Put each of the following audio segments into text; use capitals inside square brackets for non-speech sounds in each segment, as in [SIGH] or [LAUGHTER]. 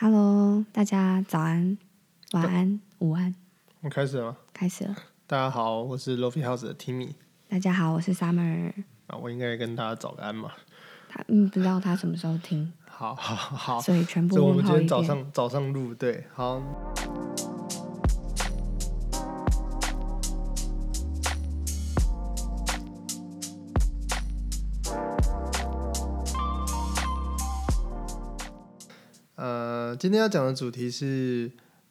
Hello，大家早安、晚安、午安，我们开始了吗？开始了。大家好，我是 Lofi House 的 Timmy 大家好，我是 Summer。啊，我应该跟大家早安嘛。他嗯，不知道他什么时候听，好好好，所以全部所以我们今天。早上早上录对，好。今天要讲的主题是，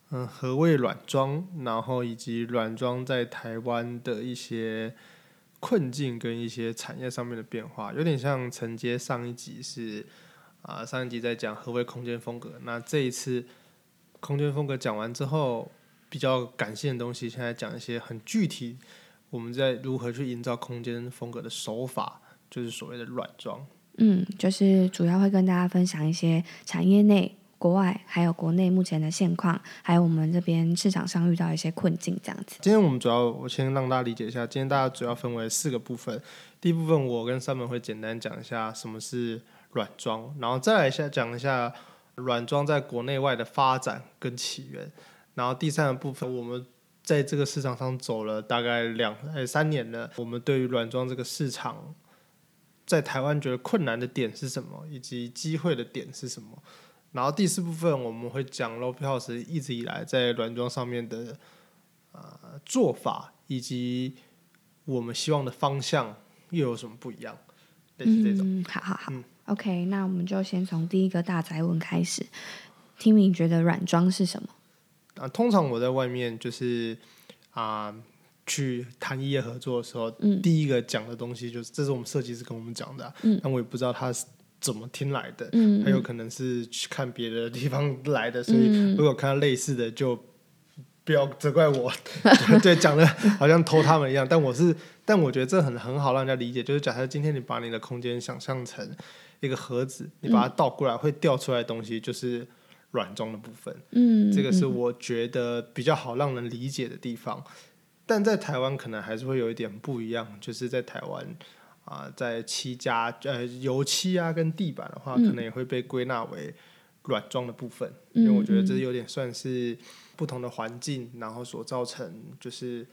嗯，何谓软装，然后以及软装在台湾的一些困境跟一些产业上面的变化，有点像承接上一集是啊、上一集在讲何谓空间风格，那这一次空间风格讲完之后，比较感性的东西，现在讲一些很具体，我们在如何去营造空间风格的手法，就是所谓的软装。嗯，就是主要会跟大家分享一些产业内、国外还有国内目前的现况，还有我们这边市场上遇到一些困境，这样子。今天我们主要，我先让大家理解一下，今天大家主要分为四个部分。第一部分，我跟三门会简单讲一下什么是软装，然后再来一下讲一下软装在国内外的发展跟起源。然后第三个部分，我们在这个市场上走了大概两呃三年了，我们对于软装这个市场，在台湾觉得困难的点是什么，以及机会的点是什么。然后第四部分我们会讲 Low House 一直以来在软装上面的呃做法，以及我们希望的方向又有什么不一样，类似这种。嗯，好好好、嗯 o k 那我们就先从第一个大宅问开始。Timmy 觉得软装是什么？啊，通常我在外面就是啊、去谈业合作的时候，嗯第一个讲的东西就是，这是我们设计师跟我们讲的啊、嗯但我也不知道他是怎么听来的，嗯他有可能是去看别的地方来的，所以嗯如果看到类似的就。不要责怪我，[LAUGHS] 对，讲的好像偷他们一样。但我是，但我觉得这很很好让人家理解。就是假设今天你把你的空间想象成一个盒子，你把它倒过来，会掉出来的东西就是软装的部分。嗯，这个是嗯我觉得比较好让人理解的地方。但在台湾可能还是会有一点不一样，就是在台湾啊、在漆家呃油漆啊跟地板的话，嗯可能也会被归纳为软装的部分，因为我觉得这嗯有点算是不同的环境，然后所造成就是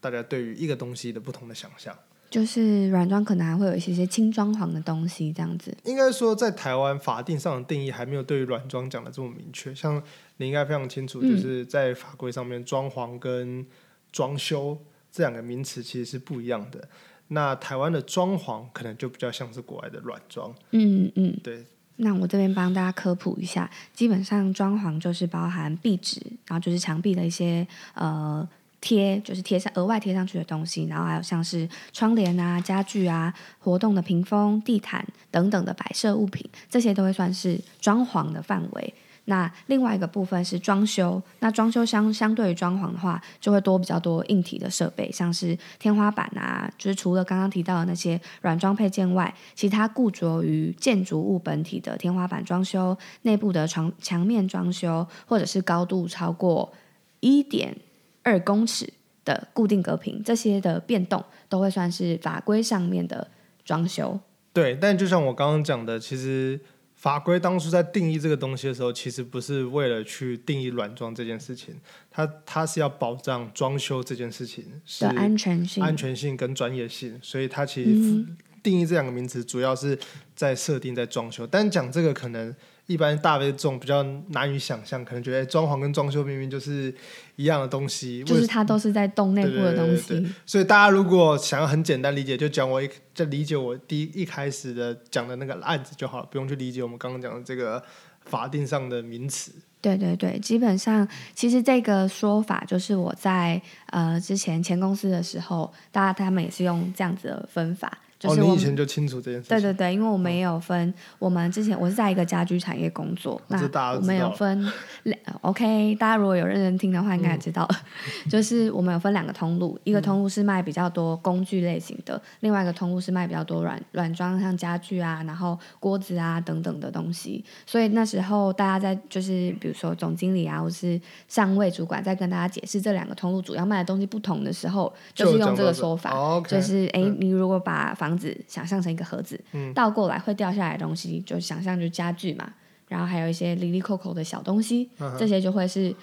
大家对于一个东西的不同的想象。就是软装可能还会有一些些轻装潢的东西，这样子。应该说，在台湾法定上的定义还没有对于软装讲的这么明确。像你应该非常清楚，嗯就是在法规上面，装潢跟装修这两个名词其实是不一样的。那台湾的装潢可能就比较像是国外的软装，嗯嗯，对。那我这边帮大家科普一下，基本上装潢就是包含壁纸，然后就是墙壁的一些呃贴，就是贴上额外贴上去的东西，然后还有像是窗帘啊、家具啊、活动的屏风、地毯等等的摆设物品，这些都会算是装潢的范围。那另外一个部分是装修，那装修相相对于装潢的话，就会多比较多硬体的设备，像是天花板啊，就是除了刚刚提到的那些软装配件外，其他固着于建筑物本体的天花板装修、内部的床墙面装修，或者是高度超过一点二公尺的固定隔屏，这些的变动都会算是法规上面的装修。对，但就像我刚刚讲的，其实法规当初在定义这个东西的时候，其实不是为了去定义软装这件事情，它它是要保障装修这件事情是的安全性，安全性跟专业性，所以它其实嗯定义这两个名词主要是在设定在装修。但讲这个可能一般大悲众比较难以想象，可能觉得哎装潢跟装修明明就是一样的东西，就是它都是在动内部的东西。所以大家如果想要很简单理解，就讲我一就理解我第一一开始的讲的那个案子就好了，不用去理解我们刚刚讲的这个法定上的名词。对对对，基本上其实这个说法就是我在呃之前前公司的时候，大家他们也是用这样子的分法，就哦，是你以前就清楚这件事。对对对，因为我们也有分，我们之前我是在一个家居产业工作，那我们有分两呃 OK，大家如果有认真听的话，应该也知道，[LAUGHS] 就是我们有分两个通路，一个通路是卖比较多工具类型的，另外一个通路是卖比较多软软装，像家具啊，然后锅子啊等等的东西。所以那时候大家在就是比如说总经理啊，或是上位主管在跟大家解释这两个通路主要卖的东西不同的时候，就是用这个说法。就是哎，诶你如果把房子想象成一个盒子，嗯倒过来会掉下来的东西，就想象就是家具嘛。然后还有一些里里扣扣的小东西，嗯这些就会是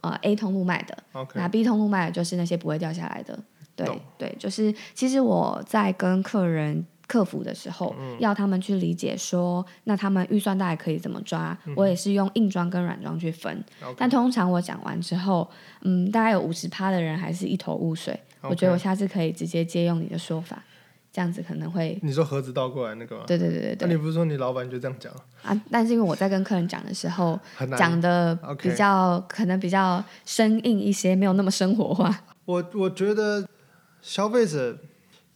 呃 A 通路卖的。那 B 通路卖的就是那些不会掉下来的。对对，就是其实我在跟客人客服的时候，嗯要他们去理解说，那他们预算大概可以怎么抓，我也是用硬装跟软装去分。但通常我讲完之后，嗯，大概有五十趴的人还是一头雾水。我觉得我下次可以直接借用你的说法，这样子可能会。你说盒子倒过来那个吗？对对对对对那你不是说你老板就这样讲？啊！但是因为我在跟客人讲的时候，讲的比较可能比较生硬一些，没有那么生活化。我我觉得消费者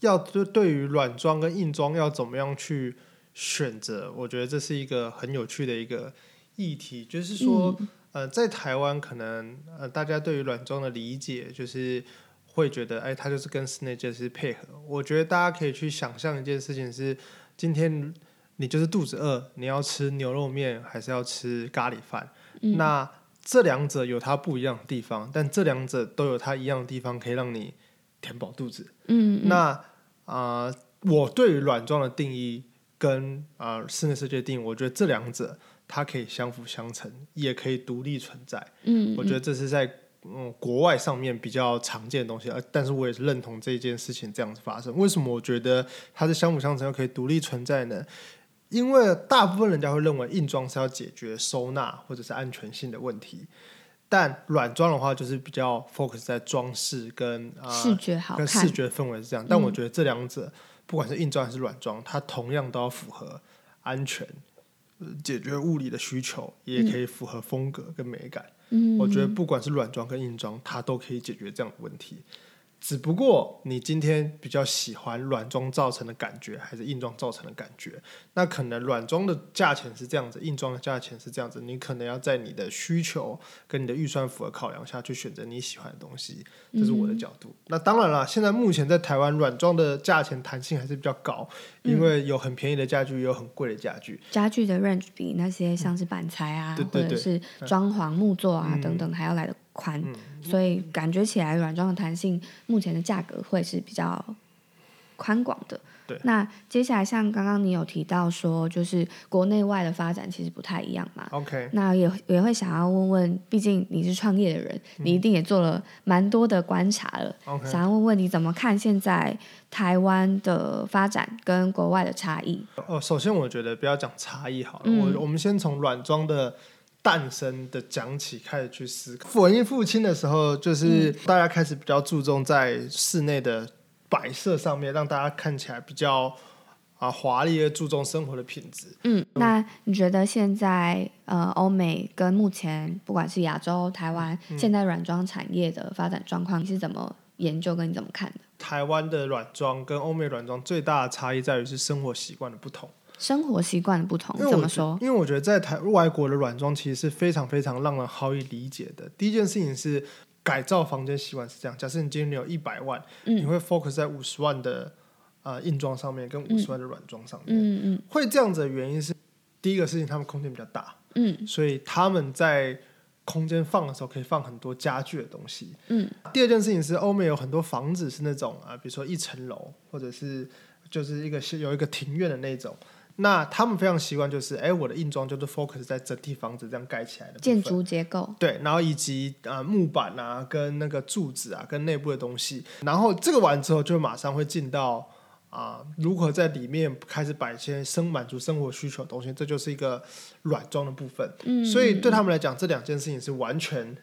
要就对于软装跟硬装要怎么样去选择，我觉得这是一个很有趣的一个议题。就是说，呃，在台湾可能呃大家对于软装的理解就是会觉得，哎，他就是跟室内设施配合。我觉得大家可以去想象一件事情是，今天你就是肚子饿，你要吃牛肉面还是要吃咖喱饭？那这两者有它不一样的地方，但这两者都有它一样的地方，可以让你填饱肚子。嗯，那啊、呃我对于软装的定义跟啊、呃室内设计的定义，我觉得这两者它可以相辅相成，也可以独立存在。嗯，我觉得这是在嗯国外上面比较常见的东西，而但是我也是认同这件事情这样子发生。为什么我觉得它是相辅相成又可以独立存在呢？因为大部分人家会认为硬装是要解决收纳或者是安全性的问题，但软装的话就是比较 focus 在装饰跟啊、视觉好看跟视，觉氛围是这样。但我觉得这两者，不管是硬装还是软装，它同样都要符合安全、呃解决物理的需求，也可以符合风格跟美感。嗯，我觉得不管是软装跟硬装，它都可以解决这样的问题。只不过你今天比较喜欢软装造成的感觉，还是硬装造成的感觉？那可能软装的价钱是这样子，硬装的价钱是这样子，你可能要在你的需求跟你的预算符合考量下去选择你喜欢的东西，这是我的角度。那当然了，现在目前在台湾软装的价钱弹性还是比较高，因为有很便宜的家具，也有很贵的家具。家具的 range 比那些像是板材啊，对对对或者是装潢木作啊、嗯等等还要来的宽，嗯所以感觉起来软装的弹性目前的价格会是比较宽广的。对那接下来像刚刚你有提到说，就是国内外的发展其实不太一样嘛。OK，那也也会想要问问，毕竟你是创业的人，你一定也做了蛮多的观察了。OK 想要问问你怎么看现在台湾的发展跟国外的差异？哦，首先我觉得不要讲差异好了，嗯我我们先从软装的诞生的讲起开始去思考。文艺复兴的时候，就是大家开始比较注重在室内的摆设上面，让大家看起来比较啊华丽，而注重生活的品质。嗯，那你觉得现在呃，欧美跟目前不管是亚洲、台湾，嗯现在软装产业的发展状况，你是怎么研究跟你怎么看的？台湾的软装跟欧美软装最大的差异在于是生活习惯的不同。生活习惯的不同怎么说？因为我觉得在台外国的软装其实是非常非常让人好以理解的。第一件事情是改造房间习惯是这样：假设你今天你有一百万，嗯你会 focus 在五十万的呃硬装上面，跟五十万的软装上面。嗯嗯会这样子的原因是，第一个事情他们空间比较大，嗯所以他们在空间放的时候可以放很多家具的东西。嗯第二件事情是，欧美有很多房子是那种啊、呃比如说一层楼，或者是就是一个是有一个庭院的那种。那他们非常习惯就是，哎，我的硬装就是 focus 在整体房子这样盖起来的建筑结构。对，然后以及啊、呃木板啊，跟那个柱子啊，跟内部的东西，然后这个完之后，就马上会进到啊、如何在里面开始摆一些生满足生活需求的东西，这就是一个软装的部分。嗯，所以对他们来讲，这两件事情是完全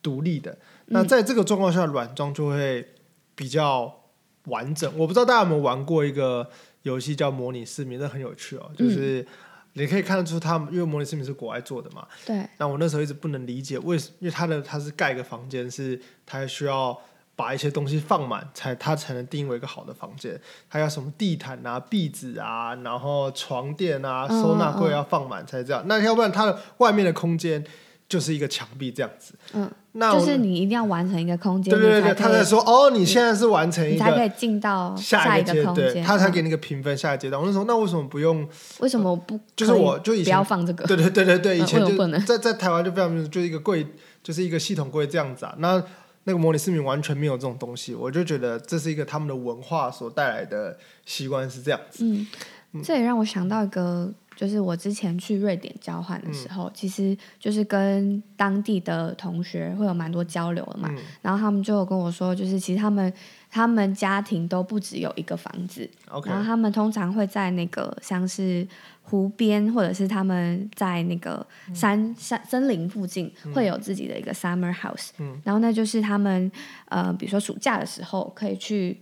独立的。嗯那在这个状况下，软装就会比较完整。我不知道大家有没有玩过一个游戏叫模拟市民，那很有趣哦，就是。你可以看得出，他们因为模拟市民是国外做的嘛，对，那我那时候一直不能理解为什，因为他的他是盖一个房间，是他需要把一些东西放满，才他才能定义为一个好的房间。他要什么地毯啊、壁纸啊，然后床垫啊、嗯收纳柜要放满才这样。那要不然它的外面的空间就是一个墙壁这样子。嗯，那就是你一定要完成一个空间，对对对他在说哦，你现在是完成一个你才可以进到下一个阶空间，他才嗯给你一个评分下一个阶段。我那时候那为什么不用？为什么不就是我就以前不要放这个？对对对对对，以嗯前在在台湾就非常就是一个柜，就是一个系统柜这样子啊。那那个模拟市民完全没有这种东西，我就觉得这是一个他们的文化所带来的习惯是这样子。嗯，这也让我想到一个就是我之前去瑞典交换的时候，其实就是跟当地的同学会有蛮多交流的嘛。然后他们就有跟我说，就是其实他们他们家庭都不只有一个房子，然后他们通常会在那个像是湖边或者是他们在那个山山森林附近会有自己的一个 summer house，然后那就是他们呃比如说暑假的时候可以去。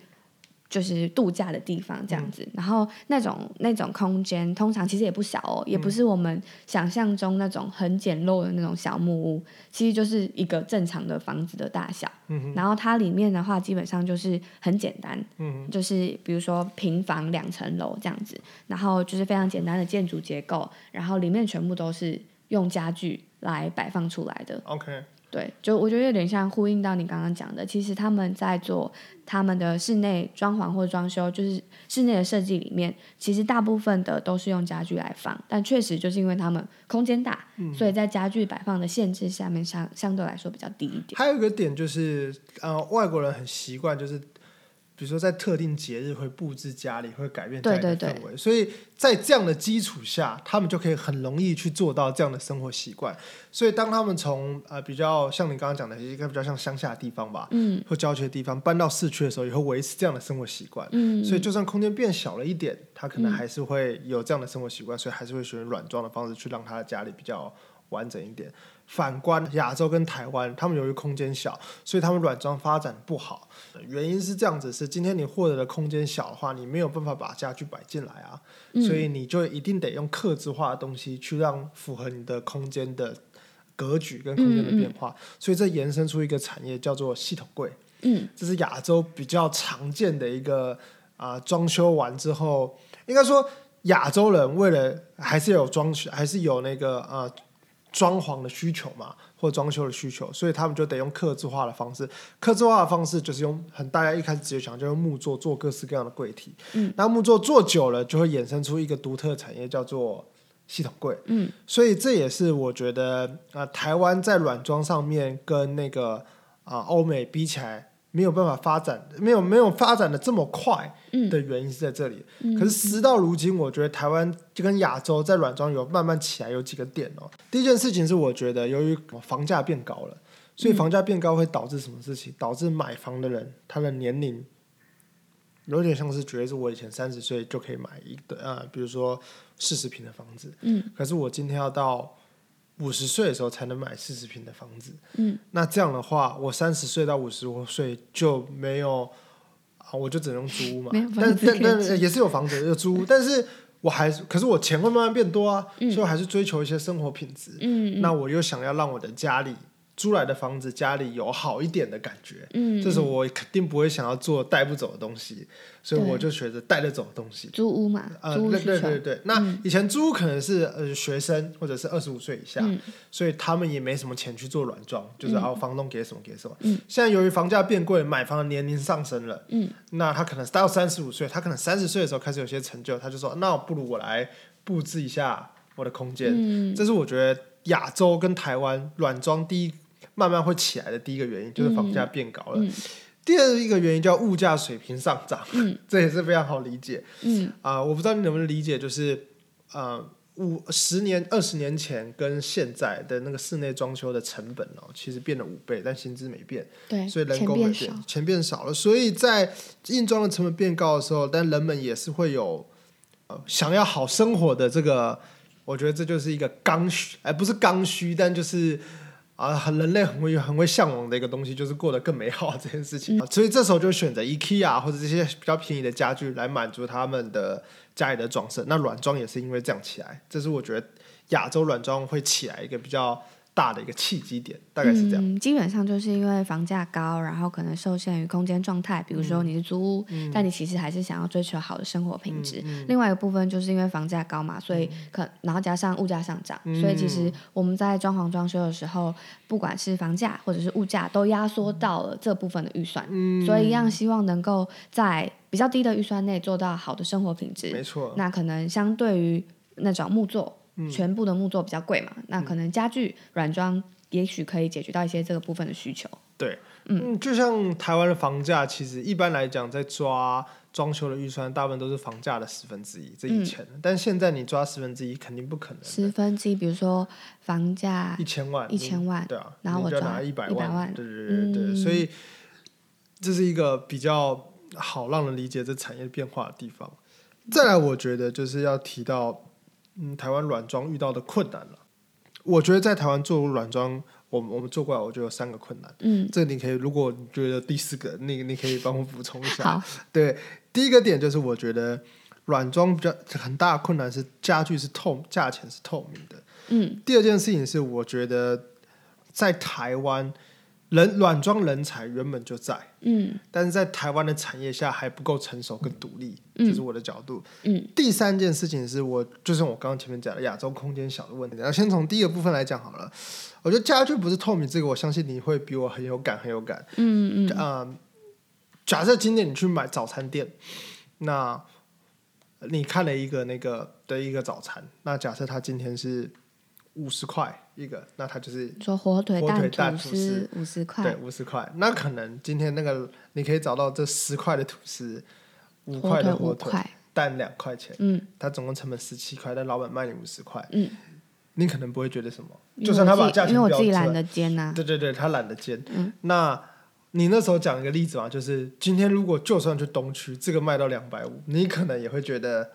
就是度假的地方这样子，然后那种那种空间通常其实也不小哦，也不是我们想象中那种很简陋的那种小木屋，其实就是一个正常的房子的大小。嗯然后它里面的话基本上就是很简单，嗯就是比如说平房两层楼这样子，然后就是非常简单的建筑结构，然后里面全部都是用家具来摆放出来的。OK。对，就我觉得有点像呼应到你刚刚讲的，其实他们在做他们的室内装潢或装修，就是室内的设计里面，其实大部分的都是用家具来放，但确实就是因为他们空间大，所以在家具摆放的限制下面，相相对来说比较低一点。还有一个点就是，呃，外国人很习惯就是。比如说，在特定节日会布置家里，会改变家里的氛围，所以在这样的基础下，他们就可以很容易去做到这样的生活习惯。所以，当他们从呃比较像你刚刚讲的一个比较像乡下的地方吧，嗯，或郊区的地方搬到市区的时候，也会维持这样的生活习惯。嗯，所以就算空间变小了一点，他可能还是会有这样的生活习惯，所以还是会选软装的方式去让他的家里比较完整一点。反观亚洲跟台湾，他们由于空间小，所以他们软装发展不好。原因是这样子：是今天你获得的空间小的话，你没有办法把家具摆进来啊，所以你就一定得用刻字化的东西去让符合你的空间的格局跟空间的变化。所以这延伸出一个产业叫做系统柜。嗯，这是亚洲比较常见的一个啊，装修完之后，应该说亚洲人为了还是有装修，还是有那个啊。装潢的需求嘛，或装修的需求，所以他们就得用刻字化的方式。刻字化的方式就是用很大家一开始直接想就用木作做各式各样的柜体。嗯，那木作做久了，就会衍生出一个独特的产业，叫做系统柜。嗯，所以这也是我觉得啊，台湾在软装上面跟那个啊欧美比起来。没有办法发展，没有没有发展的这么快的原因是在这里。可是时到如今，我觉得台湾就跟亚洲在软装有慢慢起来，有几个点哦。第一件事情是，我觉得由于房价变高了，所以房价变高会导致什么事情？导致买房的人他的年龄有点像是觉得是我以前三十岁就可以买一个呃，比如说四十平的房子。嗯，可是我今天要到。五十岁的时候才能买四十平的房子，嗯，那这样的话，我三十岁到五十岁就没有啊，我就只能租嘛，但但但也是有房子有租，[LAUGHS] 但是我还是，可是我钱会慢慢变多啊，所以我还是追求一些生活品质，嗯，那我又想要让我的家里。租来的房子家里有好一点的感觉，嗯，这是我肯定不会想要做带不走的东西，所以我就选择带得走的东西。租屋嘛，呃，对对对对。那以前租屋可能是呃学生或者是二十五岁以下，所以他们也没什么钱去做软装，就是然后房东给什么给什么。嗯，现在由于房价变贵，买房的年龄上升了，嗯，那他可能到三十五岁，他可能三十岁的时候开始有些成就，他就说那不如我来布置一下我的空间。嗯，这是我觉得亚洲跟台湾软装第一。慢慢会起来的第一个原因就是房价变高了，第二一个原因叫物价水平上涨，[LAUGHS] 这也是非常好理解。嗯啊，我不知道你能不能理解，就是呃五十年、二十年前跟现在的那个室内装修的成本哦，其实变了五倍，但薪资没变，对，所以人工没变，钱变少了，所以在硬装的成本变高的时候，但人们也是会有呃想要好生活的这个，我觉得这就是一个刚需，哎，不是刚需，但就是。啊，很人类很会很会向往的一个东西，就是过得更美好这件事情。所以这时候就选择 IKEA 或者这些比较便宜的家具来满足他们的家里的装饰。那软装也是因为这样起来，这是我觉得亚洲软装会起来一个比较。大的一个契机点，大概是这样。基本上就是因为房价高，然后可能受限于空间状态。比如说你是租屋，但你其实还是想要追求好的生活品质。另外一个部分就是因为房价高嘛，所以可然后加上物价上涨，所以其实我们在装潢装修的时候，不管是房价或者是物价，都压缩到了这部分的预算。所以一样希望能够在比较低的预算内做到好的生活品质。没错。那可能相对于那种木作。全部的木作比较贵嘛，那可能家具软装也许可以解决到一些这个部分的需求。对，嗯，就像台湾的房价，其实一般来讲，在抓装修的预算，大部分都是房价的十分之一。这以前，但现在你抓十分之一，肯定不可能。十分之一，比如说房价一千万，一千万，对啊，然后我抓一百万，对对对对，所以这是一个比较好让人理解这产业变化的地方。再来，我觉得就是要提到，嗯，台湾软装遇到的困难了。我觉得在台湾做软装，我们我们做过来，我觉得有三个困难。嗯，这你可以，如果你觉得第四个，你你可以帮我补充一下。好，对，第一个点就是我觉得软装比较很大的困难是家具是透，价钱是透明的。嗯，第二件事情是我觉得在台湾。人软装人才原本就在，嗯，但是在台湾的产业下还不够成熟跟独立，这是我的角度。嗯，第三件事情是我就是我刚刚前面讲的亚洲空间小的问题。那先从第一个部分来讲好了，我觉得家具不是透明，这个我相信你会比我很有感，很有感。嗯嗯啊，假设今天你去买早餐店，那你看了一个那个的一个早餐，那假设他今天是。五十块一个，那它就是说火腿蛋吐司五十块，对，五十块。那可能今天那个你可以找到这十块的吐司，五块的火腿蛋两块钱，嗯，它总共成本十七块，但老板卖你五十块，嗯，你可能不会觉得什么，就算他把价钱因为我自己懒得煎呐，对对对，他懒得煎。嗯，那你那时候讲一个例子嘛，就是今天如果就算去东区，这个卖到两百五，你可能也会觉得。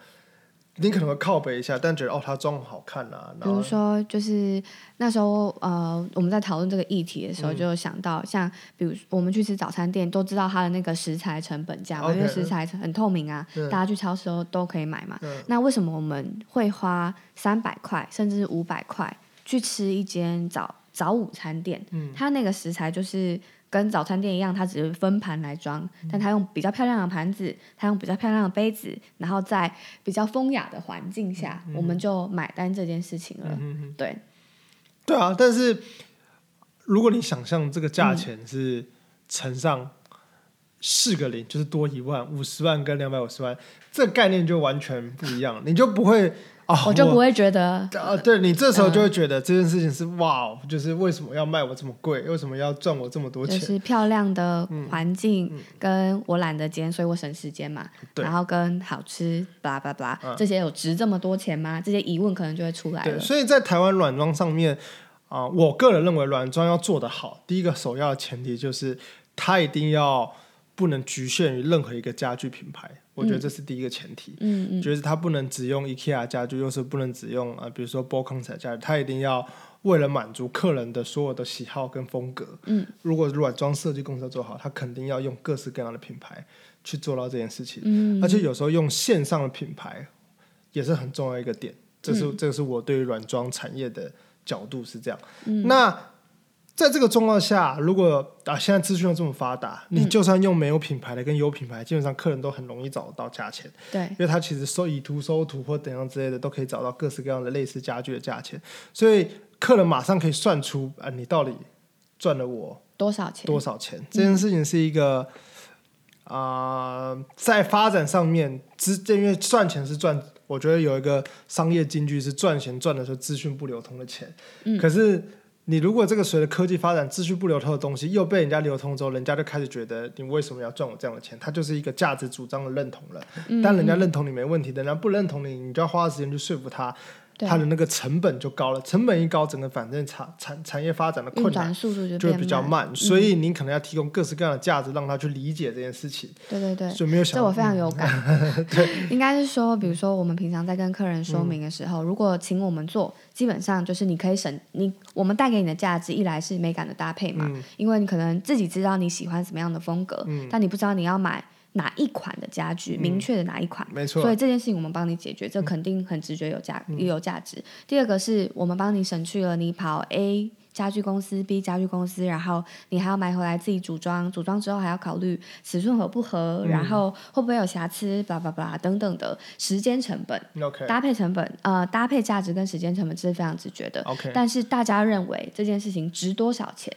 你可能会靠背一下，但觉得哦，他装好看啊。比如说，就是那时候呃，我们在讨论这个议题的时候，就想到像，比如我们去吃早餐店，都知道它的那个食材成本价，因为食材很透明啊，大家去超市都都可以买嘛。那为什么我们会花三百块甚至五百块去吃一间早早午餐店？嗯，它那个食材就是。跟早餐店一样，它只是分盘来装，但它用比较漂亮的盘子，它用比较漂亮的杯子，然后在比较风雅的环境下，我们就买单这件事情了。对，对啊。但是如果你想象这个价钱是乘上四个零，就是多一万，五十万跟两百五十万，这概念就完全不一样，你就不会。我就不会觉得啊，对你这时候就会觉得这件事情是哇，就是为什么要卖我这么贵？为什么要赚我这么多钱？就是漂亮的环境，跟我懒得煎，所以我省时间嘛。然后跟好吃，巴拉巴拉，这些有值这么多钱吗？这些疑问可能就会出来了。所以在台湾软装上面啊，我个人认为软装要做得好，第一个首要的前提就是它一定要不能局限于任何一个家具品牌。我觉得这是第一个前提，嗯嗯，就是它不能只用 IKEA 家具，又是不能只用啊，比如说 b o k o n 家具，它一定要为了满足客人的所有的喜好跟风格。嗯，如果软装设计公司做好，它肯定要用各式各样的品牌去做到这件事情。嗯，而且有时候用线上的品牌也是很重要一个点。这是这个是我对于软装产业的角度是这样。嗯，那。在这个状况下，如果啊现在资讯又这么发达，你就算用没有品牌的跟有品牌，基本上客人都很容易找得到价钱。对，因为他其实搜以图搜图或怎样之类的，都可以找到各式各样的类似家具的价钱，所以客人马上可以算出啊你到底赚了我多少钱？多少钱？这件事情是一个啊在发展上面资，因为赚钱是赚，我觉得有一个商业金句是赚钱赚的时候资讯不流通的钱。嗯，可是。你如果这个随着科技发展，秩序不流通的东西又被人家流通之后，人家就开始觉得你为什么要赚我这样的钱？它就是一个价值主张的认同了。但人家认同你没问题，人家不认同你，你就要花时间去说服他。它的那个成本就高了，成本一高，整个反正产产产业发展的困难速度就就比较慢，所以你可能要提供各式各样的价值，让他去理解这件事情。对对对，所以没有想这我非常有感。[LAUGHS] 对，应该是说，比如说我们平常在跟客人说明的时候，如果请我们做，基本上就是你可以省你我们带给你的价值，一来是美感的搭配嘛，因为你可能自己知道你喜欢什么样的风格，但你不知道你要买。哪一款的家具，明确的哪一款，没错。所以这件事情我们帮你解决，这肯定很直觉有价也有价值。第二个是我们帮你省去了你跑 A 家具公司、B 家具公司，然后你还要买回来自己组装，组装之后还要考虑尺寸合不合，然后会不会有瑕疵，巴拉巴拉等等的时间成本、搭配成本，呃，搭配价值跟时间成本这是非常直觉的。OK，但是大家认为这件事情值多少钱，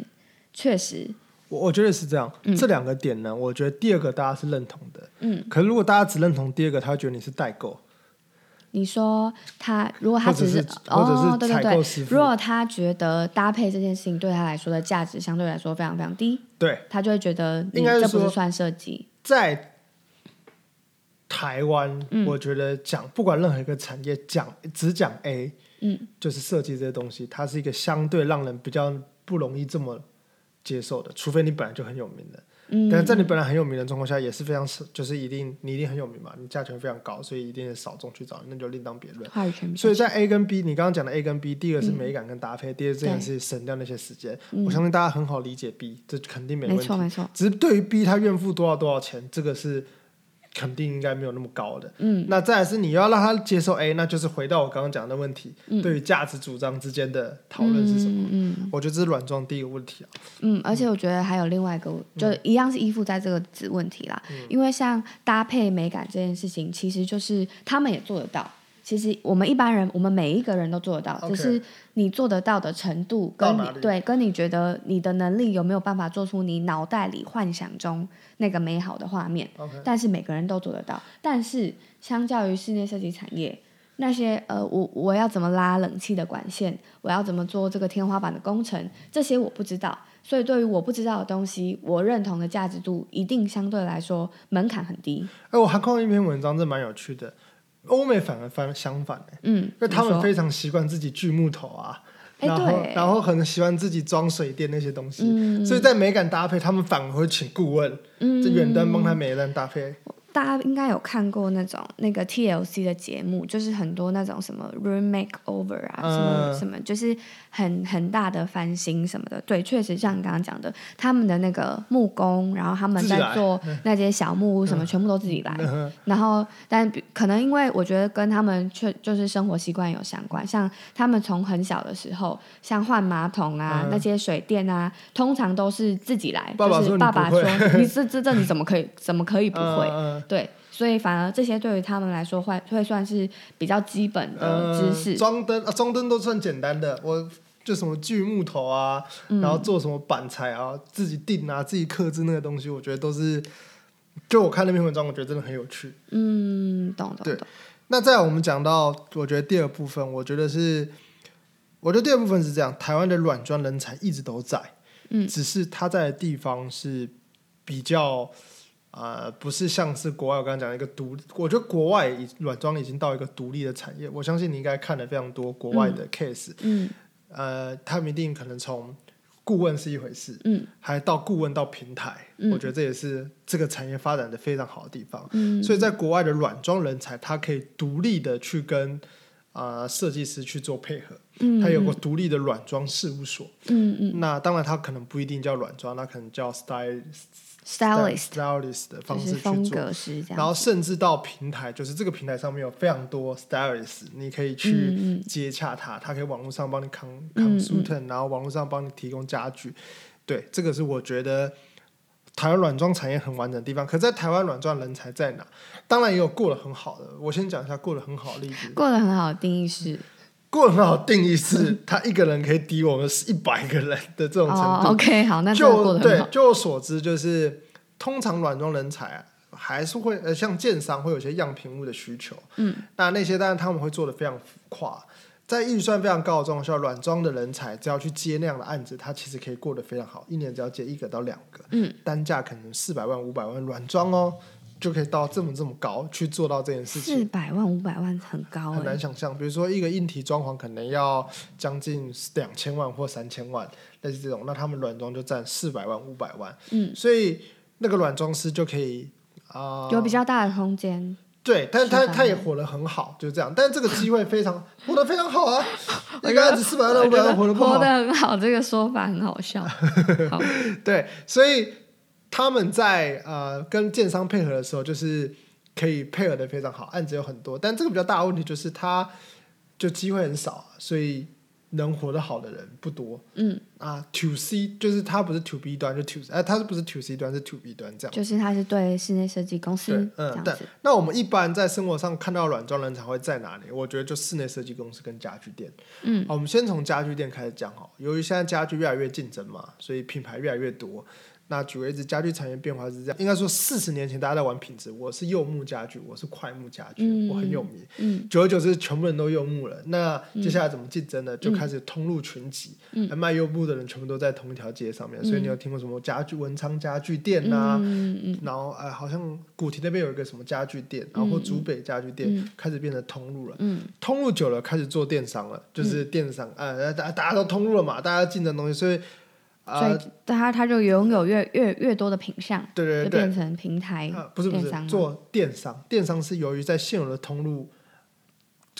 确实。我我觉得是这样，这两个点呢，我觉得第二个大家是认同的，嗯，可是如果大家只认同第二个，他会觉得你是代购，你说他如果他只是是采对对对。如果他觉得搭配这件事情对他来说的价值相对来说非常非常低，对，他就会觉得你应该说这不是算设计。在台湾，嗯。我觉得讲不管任何一个产业，讲只讲 A，嗯，就是设计这些东西，它是一个相对让人比较不容易这么接受的，除非你本来就很有名的。嗯，但是在你本来很有名的状况下，也是非常少，就是一定你一定很有名嘛，你价钱非常高，所以一定是少众去找，那就另当别论。话语权所以在 A 跟 B，你刚刚讲的 A 跟 B，第一个是嗯美感跟搭配，第二件对是省掉那些时间。嗯我相信大家很好理解 B，这肯定没问题没错。没错，只是对于 B 他愿付多少多少钱，这个是肯定应该没有那么高的。嗯那再来是你要让他接受 A，那就是回到我刚刚讲的问题，嗯对于价值主张之间的讨论是什么？嗯嗯我觉得这是软装第一个问题啊。嗯，而且我觉得还有另外一个，就一样是依附在这个子问题啦。嗯因为像搭配美感这件事情，其实就是他们也做得到。其实我们一般人，我们每一个人都做得到只是你做得到的程度跟你对跟你觉得你的能力有没有办法做出你脑袋里幻想中那个美好的画面。但是每个人都做得到。但是相较于室内设计产业，那些呃，我我要怎么拉冷气的管线，我要怎么做这个天花板的工程，这些我不知道。所以对于我不知道的东西，我认同的价值度一定相对来说门槛很低。哎，我还看过一篇文章，这蛮有趣的。欧美反而反相反、欸，嗯，因为他们非常习惯自己锯木头啊，哎然后对。然后很喜欢自己装水电那些东西，嗯。所以在美感搭配，他们反而会请顾问，嗯。这远端帮他美感搭配。大家应该有看过那种那个 TLC 的节目，就是很多那种什么 room makeover 啊，什么嗯什么，就是很很大的翻新什么的。对，确实像你刚刚讲的，他们的那个木工，然后他们在做那些小木屋什么，全部都自己来。嗯。然后，但比可能因为我觉得跟他们确就是生活习惯有相关，像他们从很小的时候，像换马桶啊、嗯。那些水电啊，通常都是自己来，爸爸就是爸爸说你这这这你怎么可以怎么可以不会？[LAUGHS] 嗯对，所以反而这些对于他们来说会会算是比较基本的呃知识。装灯啊，装灯都算简单的，我就什么锯木头啊，嗯然后做什么板材啊，自己定啊，自己刻制那个东西，我觉得都是。就我看那篇文章，我觉得真的很有趣。嗯，懂对懂懂。那再来我们讲到，我觉得第二部分，我觉得是，我觉得第二部分是这样，台湾的软装人才一直都在，嗯只是他在的地方是比较，呃，不是像是国外我刚刚讲的一个独，我觉得国外已软装已经到一个独立的产业，我相信你应该看了非常多国外的 case，、嗯。呃，他们一定可能从顾问是一回事，嗯还到顾问到平台，嗯。我觉得这也是这个产业发展的非常好的地方。嗯，所以在国外的软装人才，他可以独立的去跟啊、呃设计师去做配合，嗯他有个独立的软装事务所。嗯嗯那当然，他可能不一定叫软装，他可能叫 style stylist stylist 的方式去做。然后甚至到平台，就是这个平台上面有非常多 stylist，你可以去接洽他，他可以网络上帮你 con 嗯 consultant，、然后网络上帮你提供家具。对，这个是我觉得台湾软装产业很完整的地方。可在台湾软装人才在哪？当然也有过得很好的，我先讲一下过得很好的例子。过得很好的定义是过得很好的定义是，他一个人可以抵我们一百个人的这种程哦度。，OK，好，那就对。就我所知，就是通常软装人才啊，还是会呃，像建商会有些样品物的需求，嗯，那那些当然他们会做的非常浮夸，在预算非常高的状况下，软装的人才只要去接那样的案子，他其实可以过得非常好，一年只要接一个到两个，嗯，单价可能四百万、五百万，软装哦就可以到这么这么高去做到这件事情四。百万、五百万很高很哎、难想象，比如说一个硬体装潢可能要将近两千万或三千万，类似这种，那他们软装就占四百万、五百万，嗯，所以那个软装师就可以啊，有比较大的空间。对，但是他他也活得很好，就这样，但是这个机会非常 [LAUGHS] 活得非常好啊，一个案子四百万、五百万活得不好。活得，很好，这个说法很好笑。好，[LAUGHS] 对，所以他们在呃跟建商配合的时候，就是可以配合的非常好，案子有很多，但这个比较大的问题就是他就机会很少啊，所以能活得好的人不多嗯，啊。To C 就是它不是 To B 端，就 To 呃，它是不是 To C 端是 To B 端这样。就是它是对室内设计公司对，嗯，对。那我们一般在生活上看到软装人才会在哪里？我觉得就室内设计公司跟家具店。嗯好，我们先从家具店开始讲哈。由于现在家具越来越竞争嘛，所以品牌越来越多。那举个例子，家具产业变化是这样，应该说四十年前大家在玩品质，我是柚木家具，我是快木家具，嗯我很有名。嗯久而久之，全部人都柚木了。那接下来怎么竞争呢？就开始通路群集，嗯卖柚木的人全部都在同一条街上面。所以你有听过什么家具文昌家具店呐、嗯嗯然后呃，好像古亭那边有一个什么家具店，然后或竹北家具店、开始变成通路了。嗯通路久了，开始做电商了，就是电商，呃，大大家都通路了嘛，大家竞争东西，所以啊、所以他他就拥有越越越多的品相，对对对。就变成平台啊，不是不是电做电商，电商是由于在现有的通路，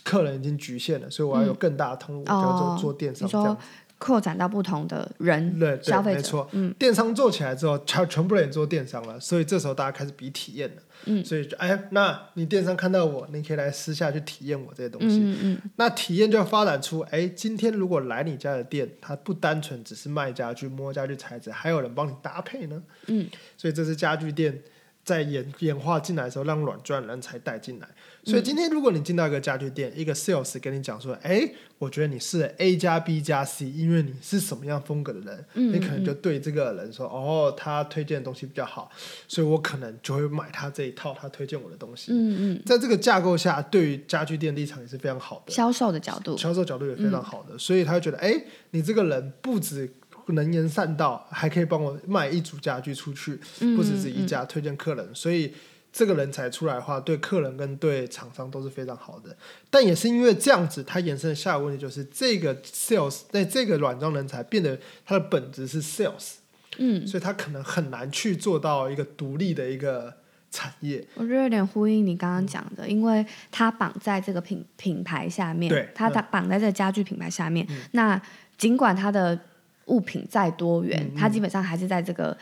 客人已经局限了，所以我要有更大的通路，我就要做哦做电商这样。扩展到不同的人对对，消费者，没错。嗯电商做起来之后，全全部人也做电商了，所以这时候大家开始比体验了。嗯，所以就哎，那你电商看到我，你可以来私下去体验我这些东西。嗯嗯那体验就要发展出，哎，今天如果来你家的店，它不单纯只是卖家具、摸家具材质，还有人帮你搭配呢。嗯，所以这是家具店在演演化进来的时候，让软钻人才带进来。所以今天如果你进到一个家具店，一个 sales 跟你讲说，哎，我觉得你是 A 加 B 加 C，因为你是什么样风格的人，嗯你可能就对这个人说，哦，他推荐的东西比较好，所以我可能就会买他这一套他推荐我的东西。嗯嗯，在这个架构下，对于家具店立场也是非常好的。销售的角度，销售角度也非常好的，所以他会觉得，哎、你这个人不止能言善道，还可以帮我卖一组家具出去，嗯不只是一家推荐客人，所以这个人才出来的话，对客人跟对厂商都是非常好的。但也是因为这样子，它衍生的下一个问题就是，这个 sales 在这个软装人才变得它的本质是 sales，嗯，所以他可能很难去做到一个独立的一个产业。我觉得有点呼应你刚刚讲的，因为它绑在这个品品牌下面，对它嗯它绑在这个家具品牌下面，那尽管它的物品再多元，嗯它基本上还是在这个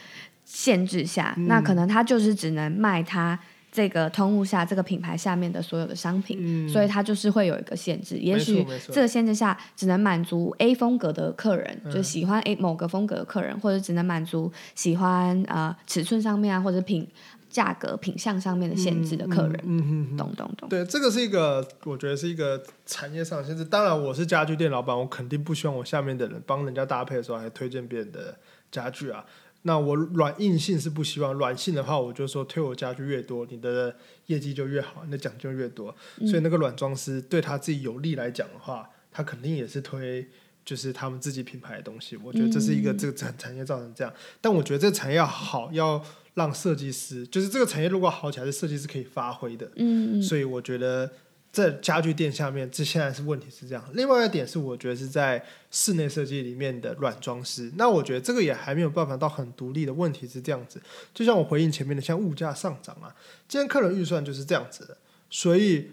限制下，那可能它就是只能卖它。这个通路下，这个品牌下面的所有的商品，所以它就是会有一个限制。也许这个限制下，只能满足 A 风格的客人，嗯就喜欢 A 某个风格的客人，或者只能满足喜欢呃尺寸上面啊，或者品价格品相上面的限制的客人。嗯哼哼。懂懂懂。对，这个是一个，我觉得是一个产业上的限制。当然，我是家具店老板，我肯定不希望我下面的人帮人家搭配的时候还推荐别人的家具啊。那我软硬性是不希望，软性的话，我就说推我家具越多，你的业绩就越好，你的奖就越多。所以那个软装师对他自己有利来讲的话，他肯定也是推就是他们自己品牌的东西。我觉得这是一个这个产产业造成这样，但我觉得这个产业要好，要让设计师，就是这个产业如果好起来，是设计师可以发挥的。嗯嗯所以我觉得在家具店下面，这现在是问题是这样。另外一点是，我觉得是在室内设计里面的软装师。那我觉得这个也还没有办法到很独立的问题是这样子。就像我回应前面的，像物价上涨啊，今天客人预算就是这样子的，所以。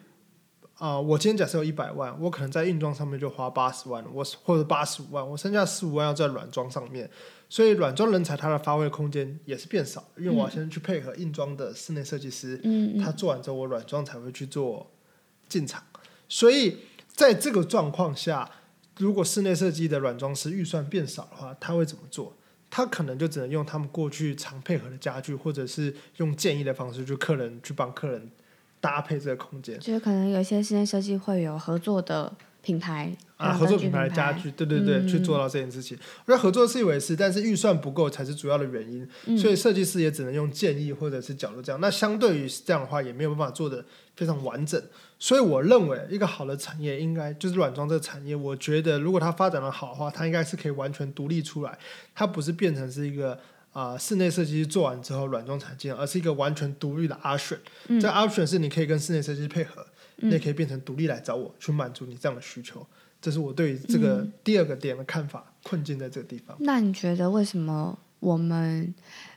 啊、我今天假设有一百万，我可能在硬装上面就花八十万，我或者八十五万，我剩下十五万要在软装上面，所以软装人才它的发挥空间也是变少，因为我要先去配合硬装的室内设计师，嗯他做完之后，我软装才会去做进场。所以在这个状况下，如果室内设计的软装师预算变少的话，他会怎么做？他可能就只能用他们过去常配合的家具，或者是用建议的方式，就客人去帮客人搭配这个空间就是可能有一些室内设计会有合作的品牌啊，合作品牌的家具，对对对，嗯去做到这件事情。我觉得合作是一回事，但是预算不够才是主要的原因，嗯所以设计师也只能用建议或者是角度这样。那相对于这样的话，也没有办法做的非常完整。所以我认为，一个好的产业应该就是软装这个产业，我觉得如果它发展的好的话，它应该是可以完全独立出来，它不是变成是一个。啊、室内设计师做完之后，软装产进，而是一个完全独立的 option。嗯这 option 是你可以跟室内设计师配合，嗯你也可以变成独立来找我去满足你这样的需求。这是我对于这个第二个点的看法，困境在这个地方。那你觉得为什么我们？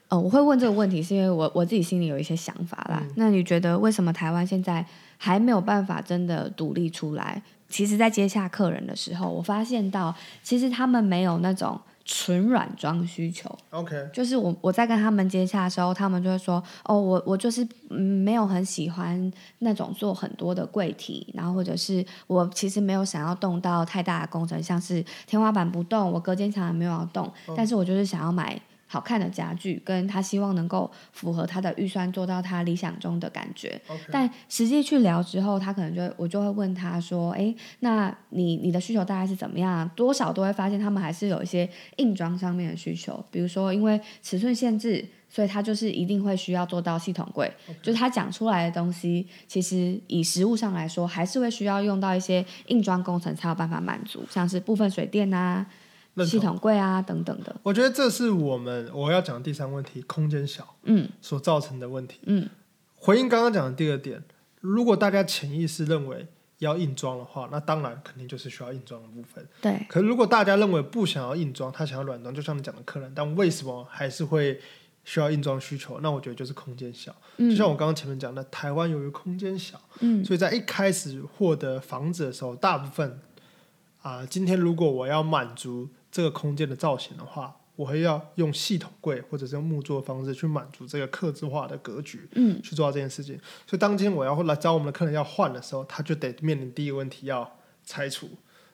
呃，我会问这个问题，是因为我我自己心里有一些想法啦。嗯那你觉得为什么台湾现在还没有办法真的独立出来？其实，在接下客人的时候，我发现到其实他们没有那种纯软装需求。OK，就是我我在跟他们接洽的时候，他们就会说：“哦，我我就是嗯没有很喜欢那种做很多的柜体，然后或者是我其实没有想要动到太大的工程，像是天花板不动，我隔间墙也没有要动，但是我就是想要买好看的家具，跟他希望能够符合他的预算，做到他理想中的感觉。但实际去聊之后，他可能就会我就会问他说：“诶，那你你的需求大概是怎么样？多少都会发现他们还是有一些硬装上面的需求，比如说因为尺寸限制，所以他就是一定会需要做到系统柜。就是他讲出来的东西，其实以实物上来说，还是会需要用到一些硬装工程才有办法满足，像是部分水电啊、系。统柜啊等等的。我觉得这是我们我要讲的第三个问题，空间小嗯所造成的问题。嗯，回应刚刚讲的第二点，如果大家潜意识认为要硬装的话，那当然肯定就是需要硬装的部分。对，可是如果大家认为不想要硬装，他想要软装，就像你讲的客人，但为什么还是会需要硬装需求？那我觉得就是空间小。嗯就像我刚刚前面讲的，台湾由于空间小，嗯所以在一开始获得房子的时候，大部分啊、今天如果我要满足这个空间的造型的话，我会要用系统柜或者是用木做的方式去满足这个刻字化的格局。嗯去做到这件事情。所以当今天我要来找我们的客人要换的时候，他就得面临第一个问题要拆除，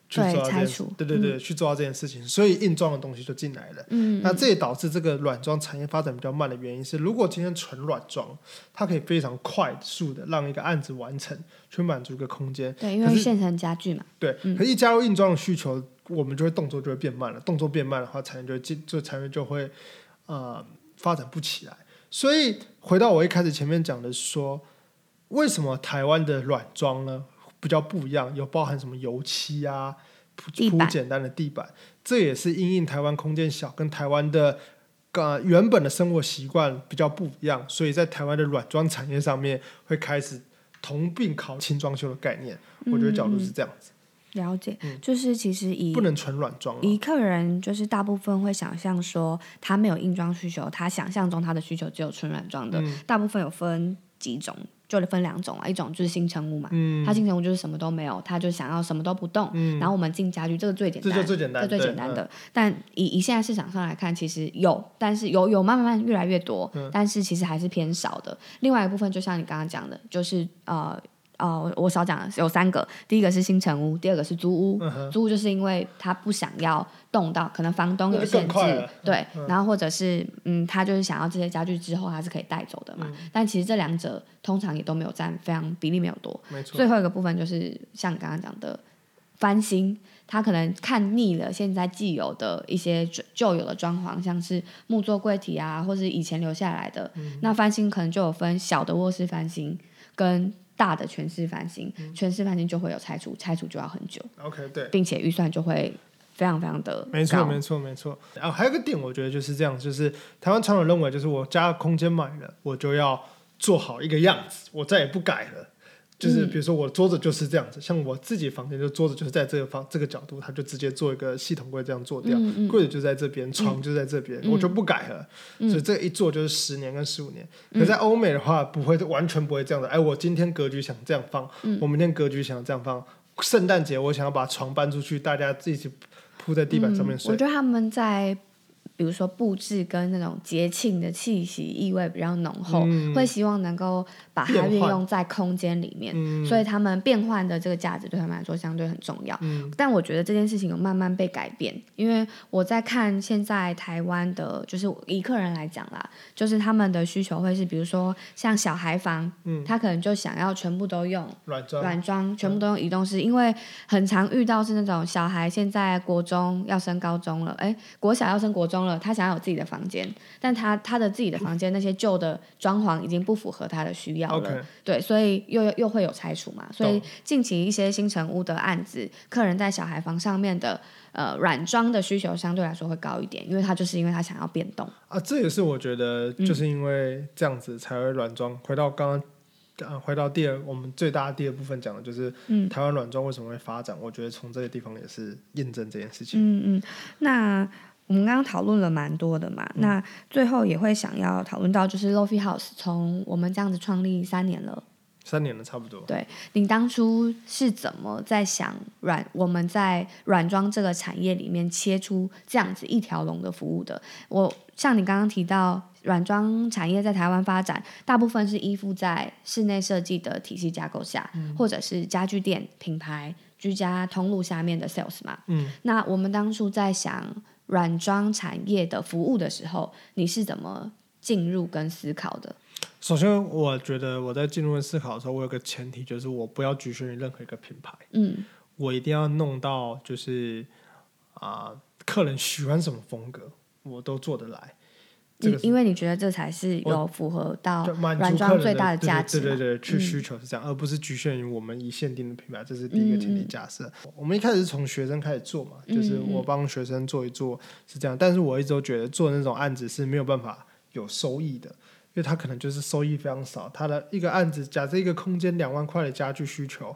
去对做到这件事拆除对对对，去做到这件事情。所以硬装的东西就进来了。嗯，那这也导致这个软装产业发展比较慢的原因是，如果今天纯软装，它可以非常快速的让一个案子完成，去满足一个空间。对，因为现成家具嘛。对，嗯可是一加入硬装的需求，我们就会动作就会变慢了。动作变慢的话，产业就会进，就产业就会呃发展不起来。所以回到我一开始前面讲的说，为什么台湾的软装呢比较不一样？有包含什么油漆啊，铺铺简单的地板，这也是因应台湾空间小，跟台湾的。呃，原本的生活习惯比较不一样，所以在台湾的软装产业上面会开始同并考轻装修的概念。我觉得角度是这样子。了解，嗯就是其实以不能纯软装客人就是大部分会想象说他没有硬装需求，他想象中他的需求只有纯软装的，嗯大部分有分几种，就分两种啊，一种就是新成屋嘛，嗯他新成屋就是什么都没有，他就想要什么都不动，然后我们进家具，这个最简单这单，就最简单，这最简单的。但以以现在市场上来看，其实有，但是有有慢慢慢越来越多，嗯但是其实还是偏少的。另外一部分，就像你刚刚讲的，就是呃。呃，我我少讲了，有三个。第一个是新城屋，第二个是租屋。嗯租屋就是因为他不想要动到，可能房东有限制，对，嗯然后或者是嗯，他就是想要这些家具之后他是可以带走的嘛。嗯但其实这两者通常也都没有占非常比例没有多。没最。后一个部分就是像你刚刚讲的翻新，他可能看腻了现在既有的一些旧旧有的装潢，像是木作柜体啊，或是以前留下来的。嗯那翻新可能就有分小的卧室翻新跟大的全市翻新，嗯全市翻新就会有拆除，拆除就要很久，OK，对，并且预算就会非常非常的没错，没错，没错。然后还有一个点，我觉得就是这样，就是台湾传统认为，就是我家空间买了，我就要做好一个样子，我再也不改了。就是嗯比如说我的桌子就是这样子，像我自己房间就桌子就是在这个方这个角度，它就直接做一个系统柜这样做掉，嗯嗯柜子就在这边，床就在这边，嗯我就不改了。嗯所以这一做就是十年跟十五年。可在欧美的话，不会完全不会这样的。哎，我今天格局想这样放，嗯我明天格局想这样放。圣诞节我想要把床搬出去，大家自己铺在地板上面睡嗯。我。觉得他们在比如说布置跟那种节庆的气息意味比较浓厚，嗯。会希望能够把它运用在空间里面，嗯所以他们变换的这个价值对他们来说相对很重要。嗯。但我觉得这件事情有慢慢被改变，因为我在看现在台湾的，就是以客人来讲啦，就是他们的需求会是，比如说像小孩房，嗯。他可能就想要全部都用软装，软装，全部都用移动式，因为很常遇到是那种小孩现在国中要升高中了，哎，国小要升国中了，他想要有自己的房间，但他他的自己的房间那些旧的装潢已经不符合他的需要了。对，所以又又会有拆除嘛，所以近期一些新城屋的案子，客人在小孩房上面的呃软装的需求相对来说会高一点，因为他就是因为他想要变动。啊，这也是我觉得，嗯就是因为这样子才会软装。回到刚刚，呃，回到第二，我们最大的第二部分讲的就是，嗯台湾软装为什么会发展？我觉得从这个地方也是验证这件事情。嗯嗯，那我们刚刚讨论了蛮多的嘛，那最后也会想要讨论到，就是 Lofi House 从我们这样子创立三年了，三年了，差不多。对你当初是怎么在想软我们在软装这个产业里面切出这样子一条龙的服务的？我像你刚刚提到。软装产业在台湾发展，大部分是依附在室内设计的体系架构下，或者是家具店品牌、居家通路下面的 sales 嘛。嗯，那我们当初在想软装产业的服务的时候，你是怎么进入跟思考的？首先，我觉得我在进入思考的时候，我有个前提，就是我不要局限于任何一个品牌，嗯我一定要弄到就是啊、客人喜欢什么风格，我都做得来。这个因因为你觉得这才是有符合到软装最大的价值嘛对对对，去嗯需求是这样，而不是局限于我们以限定的品牌，这是第一个前提假设。我们一开始是从学生开始做嘛，就是我帮学生做一做是这样，但是我一直都觉得做那种案子是没有办法有收益的。因为他可能就是收益非常少，他的一个案子，假设一个空间两万块的家具需求，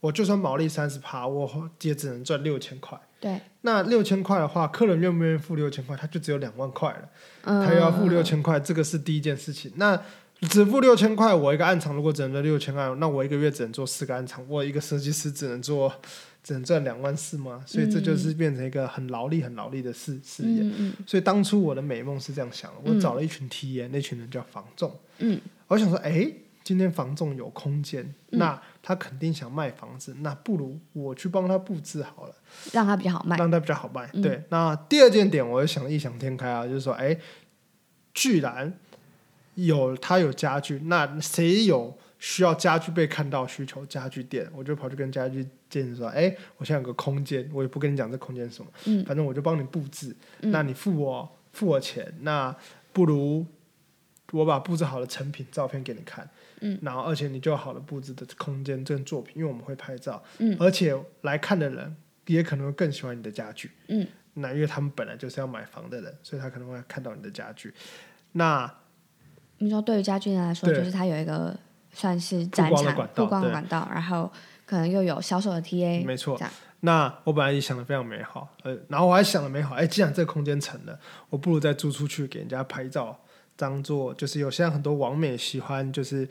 我就算毛利三十趴，我也只能赚六千块。对，那六千块的话，客人愿不愿意付六千块？他就只有两万块了。嗯，他又要付六千块，这个是第一件事情。那只付六千块，我一个暗场如果只能赚六千块，那我一个月只能做四个暗场，我一个设计师只能做只能赚两万四吗？所以这就是变成一个很劳力、很劳力的事事业。所以当初我的美梦是这样想的，我嗯找了一群 T 耶，那群人叫房仲，嗯我想说，哎，今天房仲有空间，嗯那他肯定想卖房子，那不如我去帮他布置好了。让他比较好卖。让他比较好卖。嗯对，那第二件点，我就想异想天开啊，就是说，哎，居然有他有家具，那谁有需要家具被看到需求？家具店，我就跑去跟家具店说，哎，我现在有个空间，我也不跟你讲这空间是什么，嗯反正我就帮你布置，嗯那你付我付我钱，那不如。我把布置好的成品照片给你看，嗯，然后而且你就有好的布置的空间这件作品，因为我们会拍照，嗯。而且来看的人也可能会更喜欢你的家具，嗯。那因为他们本来就是要买房的人，所以他可能会看到你的家具。那你说对于家具人来说，就是他有一个算是展场曝光的管道然后可能又有销售的 TA，没错。那我本来也想的非常美好，呃，然后我还想的美好，哎，既然这个空间成了，我不如再租出去给人家拍照，当做就是有现在很多网美喜欢就是。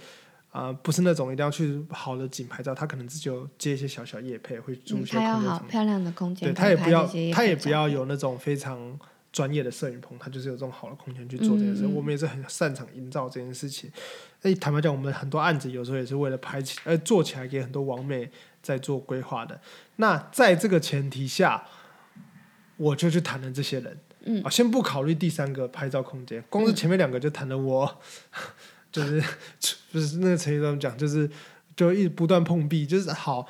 啊、不是那种一定要去好的景拍照，他可能自己有接一些小小夜配，会租嗯，一些好漂亮的空间，对他也不要他也不要有那种非常专业的摄影棚，他就是有这种好的空间去做这件事。我们也是很擅长营造这件事情。哎，坦白讲，我们很多案子有时候也是为了拍起，呃，做起来给很多网美在做规划的。那在这个前提下，我就去谈了这些人。嗯啊，先不考虑第三个拍照空间，光是前面两个就谈的我，就是 [LAUGHS] 就是那个陈毅他们讲，就是就一直不断碰壁，就是好。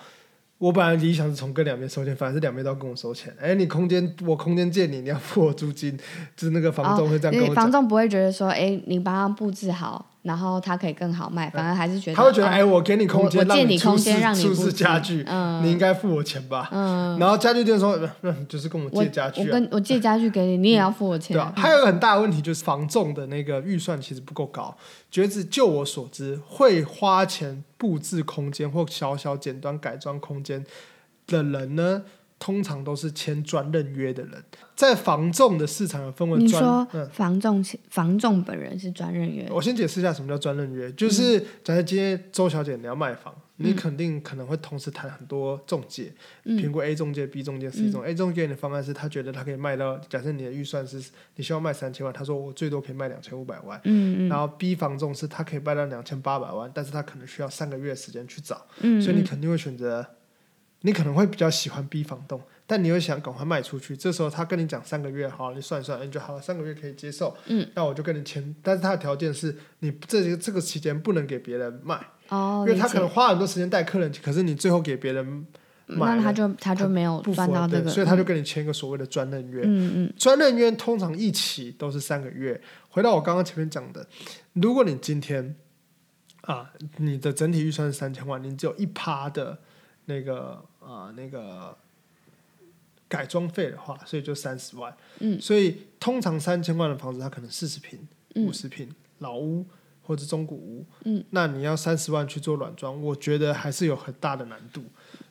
我本来理想是从跟两边收钱，反而是两边都要跟我收钱。哎，你空间我空间借你，你要付我租金，就是那个房东会这样跟我讲。哦房东不会觉得说，哎，你帮他布置好，然后他可以更好卖，反而还是觉得他会觉得，哦哎，我给你空间，我我借你空间让你出示布置家具，嗯你应该付我钱吧？嗯，然后家具店说，呃那你就是跟我我借家具、啊。我跟我借家具给你，你也要付我钱对啊，还有一个很大的问题就是房仲的那个预算其实不够高。觉子就我所知，会花钱布置空间或小小简单改装空间的人呢，通常都是签专任约的人。在房仲的市场有分为专，你说嗯，房仲房仲本人是专任约，我先解释一下什么叫专任约，嗯就是假设今天周小姐你要卖房，你肯定可能会同时谈很多中介，嗯评估 A 中介、B 中介、C 中介。A 中介给你的方案是他觉得他可以卖到，假设你的预算是你希望卖三千万，他说我最多可以卖两千五百万。嗯嗯然后 B 房仲是他可以卖到两千八百万，但是他可能需要三个月的时间去找，嗯，嗯所以你肯定会选择，你可能会比较喜欢 B 房东，但你又想赶快卖出去。这时候他跟你讲三个月，好，你算一算，你就好了，三个月可以接受，嗯，那我就跟你签，但是他的条件是你这个这个期间不能给别人卖，哦，因为他可能花很多时间带客人，可是你最后给别人买了那他就他就没有赚到这个，所以他就跟你签一个所谓的专任约。嗯嗯专任约通常一起都是三个月。回到我刚刚前面讲的，如果你今天啊，你的整体预算是三千万，你只有一趴的那个啊那个改装费的话，所以就三十万。嗯，所以通常三千万的房子，它可能四十平、嗯五十平老屋或者中古屋。嗯，那你要三十万去做软装，我觉得还是有很大的难度。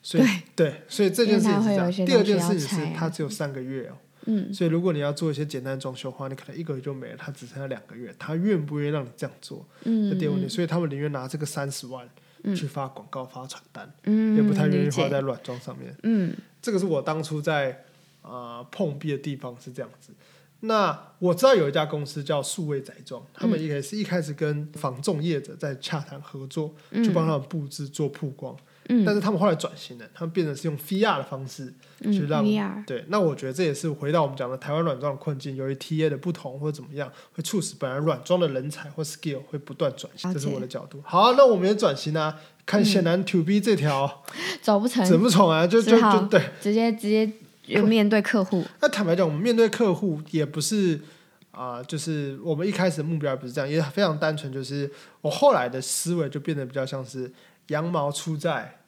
所以对，所以这件事情是这样。第二件事情是它只有三个月哦。嗯所以如果你要做一些简单的装修的话，你可能一个月就没了，它只剩下两个月，他愿不愿意让你这样做？嗯，这第二问题，嗯所以他们宁愿拿这个三十万去发广告、发传单，嗯，也不太愿意花在软装上面。嗯这个是我当初在呃碰壁的地方是这样子。那我知道有一家公司叫数位宅装，他们也是一开始跟房仲业者在洽谈合作，嗯去帮他们布置做曝光。嗯但是他们后来转型了，他们变成是用 VR 的方式嗯去让，VR 对，那我觉得这也是回到我们讲的台湾软装的困境，由于 TA 的不同或者怎么样，会促使本来软装的人才或 skill 会不断转型，这是我的角度。好，那我们也转型啊，看显然 to B 这条走不成，怎么从啊，就就就对。直接直接就面对客户。那坦白讲，我们面对客户也不是啊、就是我们一开始的目标也不是这样，也非常单纯，就是我后来的思维就变得比较像是羊毛出在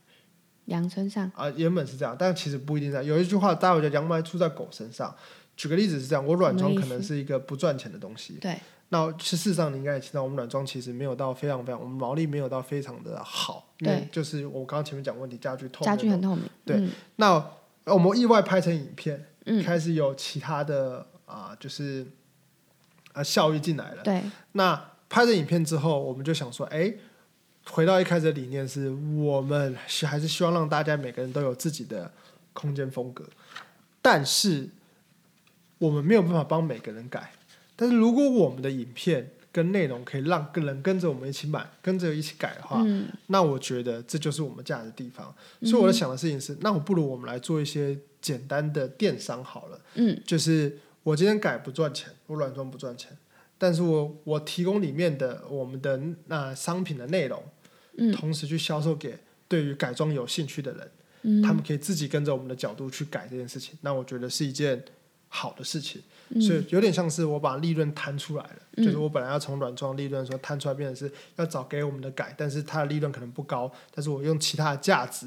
羊身上，啊、原本是这样，但其实不一定这样。有一句话，大家会觉得羊毛出在狗身上。举个例子是这样，我软装可能是一个不赚钱的东西，对，那事实上你应该也知道，我们软装其实没有到非常非常，我们毛利没有到非常的好，因为对就是我刚刚前面讲问题，家具透家具很透明。对嗯那呃我们意外拍成影片，嗯开始有其他的啊、就是啊效益进来了。对，那拍成影片之后，我们就想说，哎，回到一开始的理念是，我们是还是希望让大家每个人都有自己的空间风格，但是我们没有办法帮每个人改。但是如果我们的影片跟内容可以让个人跟着我们一起买，跟着一起改的话，嗯那我觉得这就是我们价值的地方。所以我在想的事情是，那我不如我们来做一些简单的电商好了。嗯，就是我今天改不赚钱，我软装不赚钱，但是我我提供里面的我们的那、商品的内容，嗯同时去销售给对于改装有兴趣的人，嗯他们可以自己跟着我们的角度去改这件事情。那我觉得是一件好的事情。嗯所以有点像是我把利润摊出来了，嗯就是我本来要从软装利润说摊出来，变成是要找给我们的改，但是它的利润可能不高，但是我用其他的价值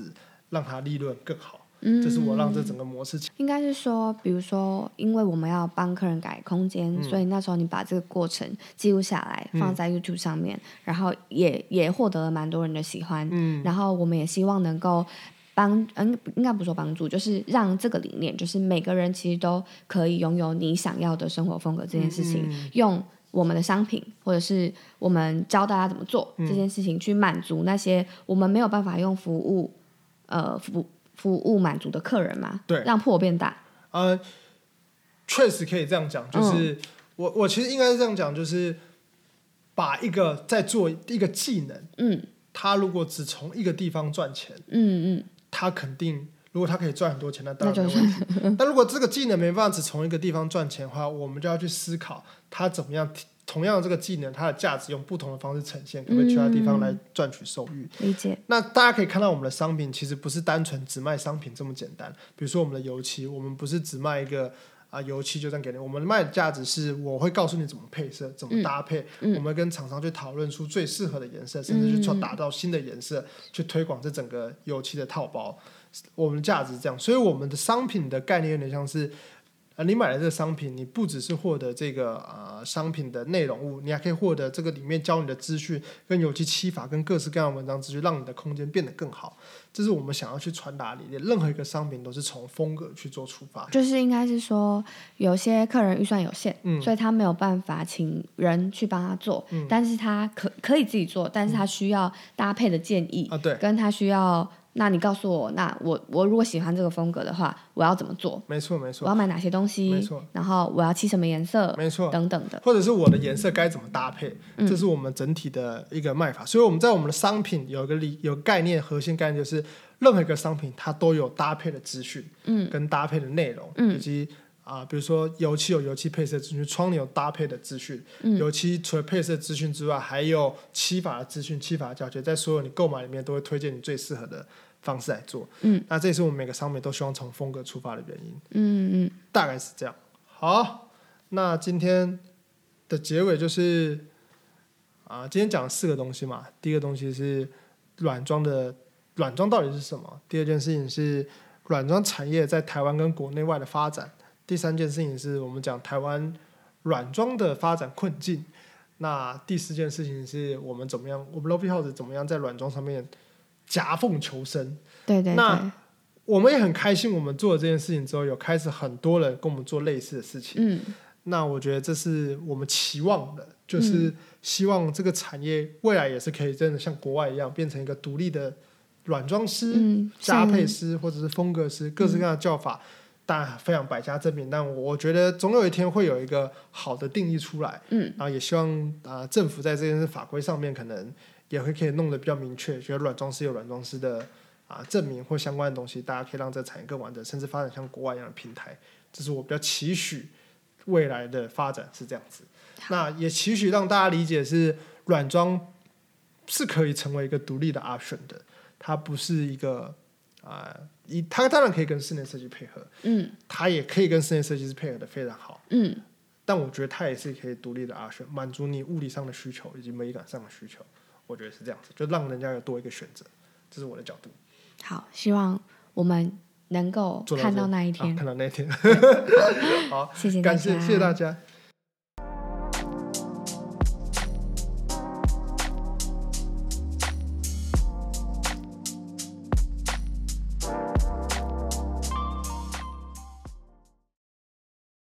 让它利润更好，嗯这是我让这整个模式。应该是说，比如说，因为我们要帮客人改空间，嗯。所以那时候你把这个过程记录下来，放在 YouTube 上面，然后也也获得了蛮多人的喜欢。嗯，然后我们也希望能够帮，嗯，应该不说帮助，就是让这个理念，就是每个人其实都可以拥有你想要的生活风格这件事情，嗯用我们的商品或者是我们教大家怎么做、嗯这件事情，去满足那些我们没有办法用服务，呃，服服务满足的客人嘛，对。让破变大。呃，确实可以这样讲，嗯就是、我我其实应该是这样讲，就是把一个在做一个技能，嗯。他如果只从一个地方赚钱，嗯嗯，他肯定如果他可以赚很多钱，那当然没问题。但如果这个技能没办法只从一个地方赚钱的话，我们就要去思考他怎么样同样的这个技能，它的价值用不同的方式呈现，可不可以其他地方来赚取收益？理解。那大家可以看到，我们的商品其实不是单纯只卖商品这么简单。比如说我们的油漆，我们不是只卖一个啊、油漆就这样给你，我们卖的价值是我会告诉你怎么配色、怎么搭配，嗯我们跟厂商去讨论出最适合的颜色，甚至去创打造新的颜色，去推广这整个油漆的套包。我们的价值是这样，所以我们的商品的概念有点像是。呃，你买了这个商品，你不只是获得这个呃商品的内容物，你还可以获得这个里面教你的资讯，跟有机漆法，跟各式各样的文章资讯，让你的空间变得更好。这是我们想要去传达的理念。任何一个商品都是从风格去做出发。就是应该是说，有些客人预算有限，嗯所以他没有办法请人去帮他做，嗯但是他可可以自己做，但是他需要搭配的建议，啊，对，跟他需要，那你告诉我，那我我如果喜欢这个风格的话，我要怎么做？没错，没错，我要买哪些东西没？错，然后我要漆什么颜色？没错。等等的。或者是我的颜色该怎么搭配，嗯这是我们整体的一个卖法。所以我们在我们的商品有一个理有概念，核心概念就是任何一个商品它都有搭配的资讯，嗯，跟搭配的内容，嗯以及啊、比如说油漆有油漆配色资讯，窗帘有搭配的资讯，嗯油漆除了配色资讯之外，还有漆法的资讯、漆法的教学，在所有你购买里面都会推荐你最适合的方式来做。嗯，那这也是我们每个商品都希望从风格出发的原因。嗯嗯大概是这样。好，那今天的结尾就是啊，今天讲了四个东西嘛。第一个东西是软装的软装到底是什么？第二件事情是软装产业在台湾跟国内外的发展。第三件事情是我们讲台湾软装的发展困境。那第四件事情是我们怎么样，我们 Lobby House 怎么样在软装上面夹缝求生。对对那，我们也很开心，我们做了这件事情之后，有开始很多人跟我们做类似的事情。嗯那我觉得这是我们期望的，就是希望这个产业未来也是可以真的像国外一样，变成一个独立的软装师、嗯，搭配师或者是风格师，各式各样的叫法，当然非常百家争鸣。但我觉得总有一天会有一个好的定义出来。嗯，然后也希望啊、呃政府在这件事法规上面可能也会可以弄得比较明确，觉得软装师有软装师的啊证明或相关的东西，大家可以让这个产业更完整，甚至发展像国外一样的平台。这是我比较期许未来的发展是这样子。那也期许让大家理解是软装是可以成为一个独立的 option 的，它不是一个啊，一、他当然可以跟室内设计配合，嗯他也可以跟室内设计师配合的非常好。嗯，但我觉得他也是可以独立的 option，满足你物理上的需求以及美感上的需求。我觉得是这样子，就让人家有多一个选择，这是我的角度。好，希望我们能够看到那一天。啊 [LAUGHS] 看到那一天。[LAUGHS] 好，谢谢，感谢谢谢大家。